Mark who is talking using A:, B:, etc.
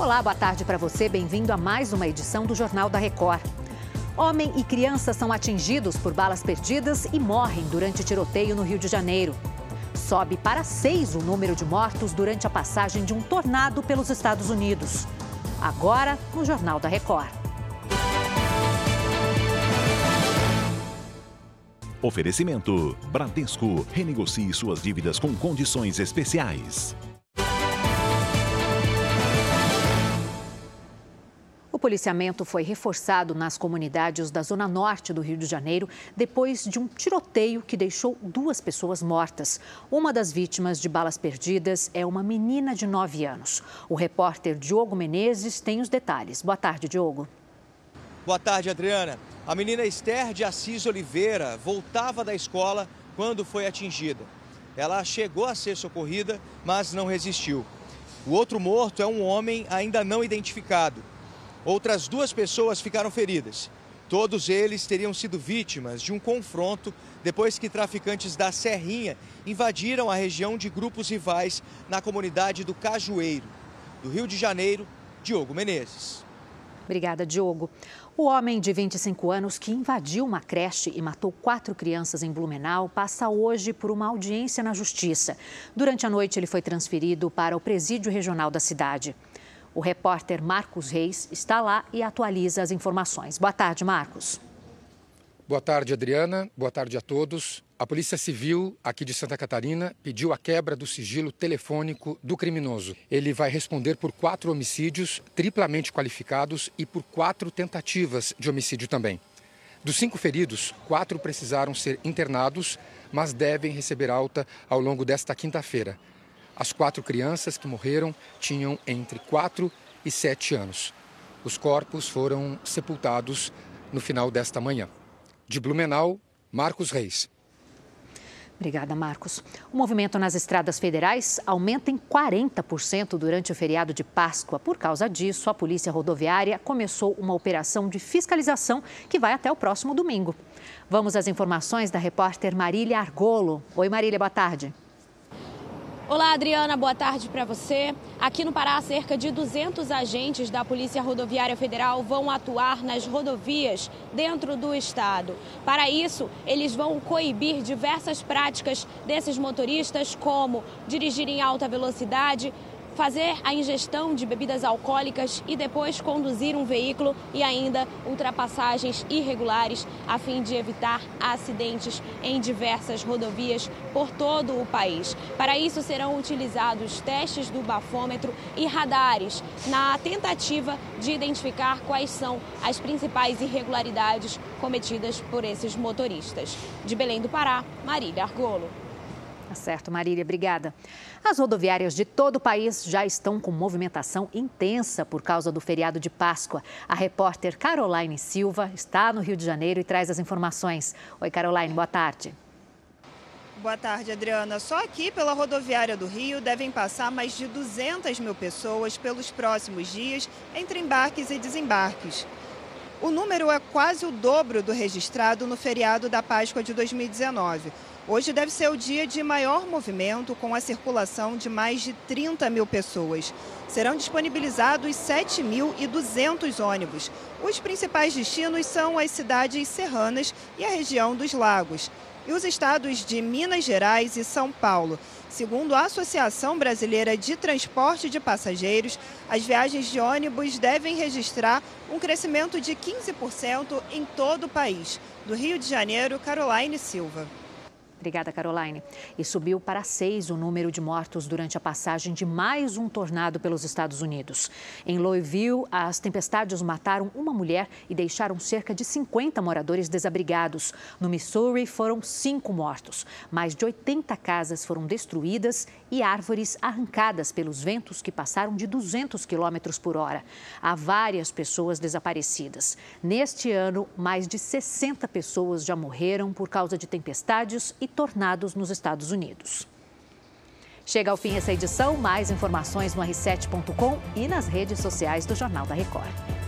A: Olá, boa tarde para você. Bem-vindo a mais uma edição do Jornal da Record. Homem e criança são atingidos por balas perdidas e morrem durante tiroteio no Rio de Janeiro. Sobe para seis o número de mortos durante a passagem de um tornado pelos Estados Unidos. Agora, no Jornal da Record.
B: Oferecimento: Bradesco. Renegocie suas dívidas com condições especiais.
A: Policiamento foi reforçado nas comunidades da zona norte do Rio de Janeiro depois de um tiroteio que deixou duas pessoas mortas. Uma das vítimas de balas perdidas é uma menina de 9 anos. O repórter Diogo Menezes tem os detalhes. Boa tarde, Diogo.
C: Boa tarde, Adriana. A menina Esther de Assis Oliveira voltava da escola quando foi atingida. Ela chegou a ser socorrida, mas não resistiu. O outro morto é um homem ainda não identificado. Outras duas pessoas ficaram feridas. Todos eles teriam sido vítimas de um confronto depois que traficantes da Serrinha invadiram a região de grupos rivais na comunidade do Cajueiro. Do Rio de Janeiro, Diogo Menezes.
A: Obrigada, Diogo. O homem de 25 anos que invadiu uma creche e matou quatro crianças em Blumenau passa hoje por uma audiência na Justiça. Durante a noite, ele foi transferido para o presídio regional da cidade. O repórter Marcos Reis está lá e atualiza as informações. Boa tarde, Marcos.
D: Boa tarde, Adriana. Boa tarde a todos. A Polícia Civil aqui de Santa Catarina pediu a quebra do sigilo telefônico do criminoso. Ele vai responder por quatro homicídios triplamente qualificados e por quatro tentativas de homicídio também. Dos cinco feridos, quatro precisaram ser internados, mas devem receber alta ao longo desta quinta-feira. As quatro crianças que morreram tinham entre quatro e sete anos. Os corpos foram sepultados no final desta manhã. De Blumenau, Marcos Reis.
A: Obrigada, Marcos. O movimento nas estradas federais aumenta em 40% durante o feriado de Páscoa. Por causa disso, a Polícia Rodoviária começou uma operação de fiscalização que vai até o próximo domingo. Vamos às informações da repórter Marília Argolo. Oi, Marília, boa tarde.
E: Olá, Adriana, boa tarde para você. Aqui no Pará, cerca de 200 agentes da Polícia Rodoviária Federal vão atuar nas rodovias dentro do estado. Para isso, eles vão coibir diversas práticas desses motoristas, como dirigir em alta velocidade, fazer a ingestão de bebidas alcoólicas e depois conduzir um veículo e ainda ultrapassagens irregulares a fim de evitar acidentes em diversas rodovias por todo o país. Para isso serão utilizados testes do bafômetro e radares na tentativa de identificar quais são as principais irregularidades cometidas por esses motoristas. De Belém do Pará, Marília Argolo.
A: Tá certo, Marília, obrigada. As rodoviárias de todo o país já estão com movimentação intensa por causa do feriado de Páscoa. A repórter Caroline Silva está no Rio de Janeiro e traz as informações. Oi, Caroline, boa tarde.
F: Boa tarde, Adriana. Só aqui pela rodoviária do Rio devem passar mais de 200 mil pessoas pelos próximos dias entre embarques e desembarques. O número é quase o dobro do registrado no feriado da Páscoa de 2019. Hoje deve ser o dia de maior movimento, com a circulação de mais de 30 mil pessoas. Serão disponibilizados 7.200 ônibus. Os principais destinos são as cidades serranas e a região dos lagos. E os estados de Minas Gerais e São Paulo. Segundo a Associação Brasileira de Transporte de Passageiros, as viagens de ônibus devem registrar um crescimento de 15% em todo o país. Do Rio de Janeiro, Caroline Silva.
A: Obrigada, Caroline. E subiu para seis o número de mortos durante a passagem de mais um tornado pelos Estados Unidos. Em Louisville, as tempestades mataram uma mulher e deixaram cerca de 50 moradores desabrigados. No Missouri, foram cinco mortos. Mais de 80 casas foram destruídas e árvores arrancadas pelos ventos que passaram de 200 quilômetros por hora. Há várias pessoas desaparecidas. Neste ano, mais de 60 pessoas já morreram por causa de tempestades e tornados nos Estados Unidos. Chega ao fim essa edição. Mais informações no r7.com e nas redes sociais do Jornal da Record.